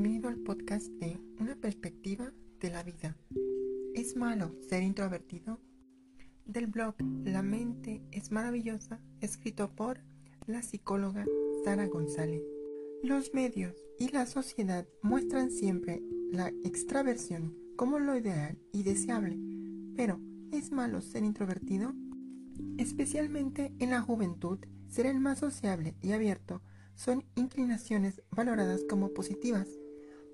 Bienvenido al podcast de Una perspectiva de la vida. ¿Es malo ser introvertido? Del blog La mente es maravillosa, escrito por la psicóloga Sara González. Los medios y la sociedad muestran siempre la extraversión como lo ideal y deseable, pero ¿es malo ser introvertido? Especialmente en la juventud, ser el más sociable y abierto son inclinaciones valoradas como positivas.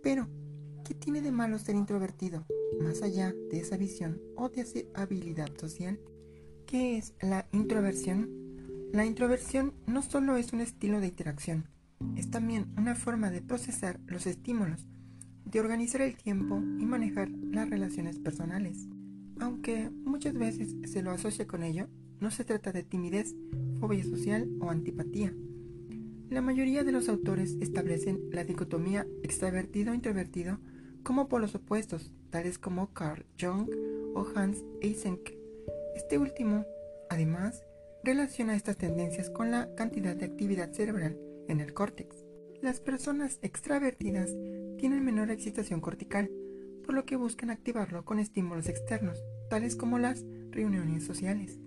Pero, ¿qué tiene de malo ser introvertido? Más allá de esa visión o de habilidad social, ¿qué es la introversión? La introversión no solo es un estilo de interacción, es también una forma de procesar los estímulos, de organizar el tiempo y manejar las relaciones personales. Aunque muchas veces se lo asocia con ello, no se trata de timidez, fobia social o antipatía. La mayoría de los autores establecen la dicotomía extravertido-introvertido como polos opuestos, tales como Carl Jung o Hans Eysenck. Este último, además, relaciona estas tendencias con la cantidad de actividad cerebral en el córtex. Las personas extravertidas tienen menor excitación cortical, por lo que buscan activarlo con estímulos externos, tales como las reuniones sociales.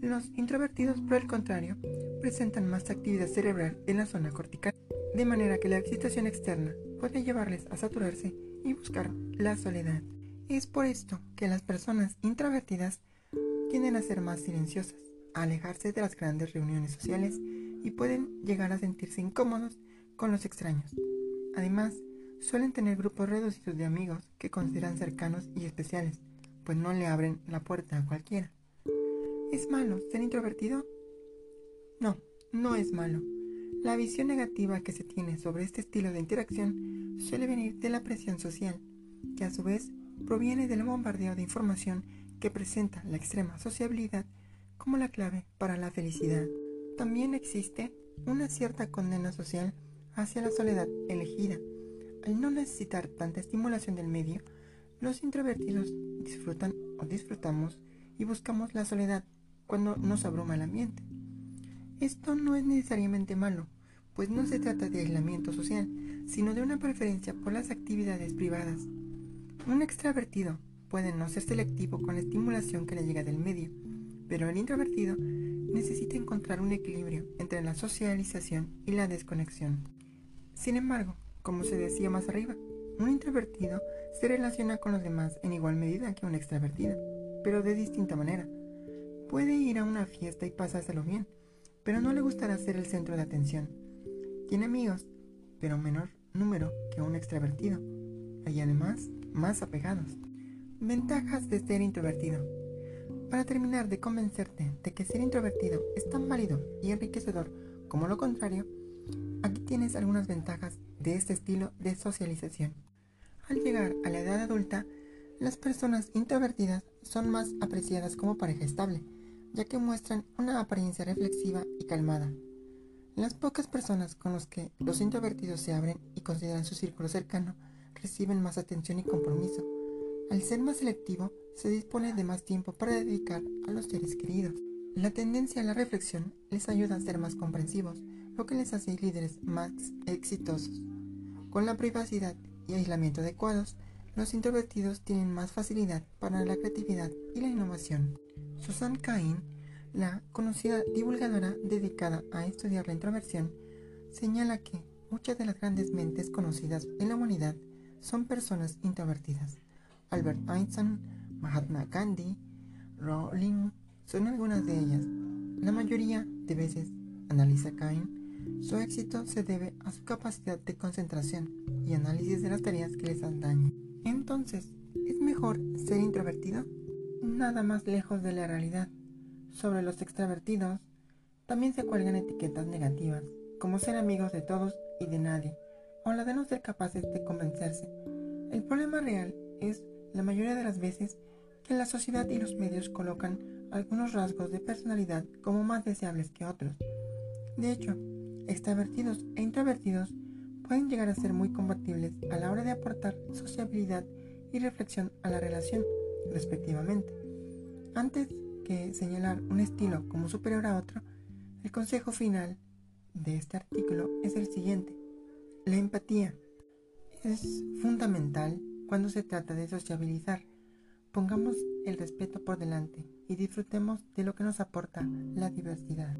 Los introvertidos, por el contrario, presentan más actividad cerebral en la zona cortical, de manera que la excitación externa puede llevarles a saturarse y buscar la soledad. Es por esto que las personas introvertidas tienden a ser más silenciosas, a alejarse de las grandes reuniones sociales y pueden llegar a sentirse incómodos con los extraños. Además, suelen tener grupos reducidos de amigos que consideran cercanos y especiales, pues no le abren la puerta a cualquiera. ¿Es malo ser introvertido? No, no es malo. La visión negativa que se tiene sobre este estilo de interacción suele venir de la presión social, que a su vez proviene del bombardeo de información que presenta la extrema sociabilidad como la clave para la felicidad. También existe una cierta condena social hacia la soledad elegida. Al no necesitar tanta estimulación del medio, los introvertidos disfrutan o disfrutamos y buscamos la soledad cuando nos abruma el ambiente. Esto no es necesariamente malo, pues no se trata de aislamiento social, sino de una preferencia por las actividades privadas. Un extravertido puede no ser selectivo con la estimulación que le llega del medio, pero el introvertido necesita encontrar un equilibrio entre la socialización y la desconexión. Sin embargo, como se decía más arriba, un introvertido se relaciona con los demás en igual medida que un extravertido, pero de distinta manera. Puede ir a una fiesta y pasárselo bien, pero no le gustará ser el centro de atención. Tiene amigos, pero menor número que un extravertido, y además más apegados. Ventajas de ser introvertido. Para terminar de convencerte de que ser introvertido es tan válido y enriquecedor como lo contrario, aquí tienes algunas ventajas de este estilo de socialización. Al llegar a la edad adulta, las personas introvertidas son más apreciadas como pareja estable, ya que muestran una apariencia reflexiva y calmada. Las pocas personas con las que los introvertidos se abren y consideran su círculo cercano reciben más atención y compromiso. Al ser más selectivo, se dispone de más tiempo para dedicar a los seres queridos. La tendencia a la reflexión les ayuda a ser más comprensivos, lo que les hace líderes más exitosos. Con la privacidad y aislamiento adecuados, los introvertidos tienen más facilidad para la creatividad y la innovación. Susan Cain, la conocida divulgadora dedicada a estudiar la introversión, señala que muchas de las grandes mentes conocidas en la humanidad son personas introvertidas. Albert Einstein, Mahatma Gandhi, Rowling son algunas de ellas. La mayoría de veces, analiza Cain, su éxito se debe a su capacidad de concentración y análisis de las tareas que les daño. Entonces, ¿es mejor ser introvertido? Nada más lejos de la realidad. Sobre los extravertidos, también se cuelgan etiquetas negativas, como ser amigos de todos y de nadie, o la de no ser capaces de convencerse. El problema real es, la mayoría de las veces, que la sociedad y los medios colocan algunos rasgos de personalidad como más deseables que otros. De hecho, extravertidos e introvertidos pueden llegar a ser muy compatibles a la hora de aportar sociabilidad y reflexión a la relación, respectivamente. Antes que señalar un estilo como superior a otro, el consejo final de este artículo es el siguiente. La empatía. es fundamental cuando se trata de sociabilizar. Pongamos el respeto por delante y disfrutemos de lo que nos aporta la diversidad.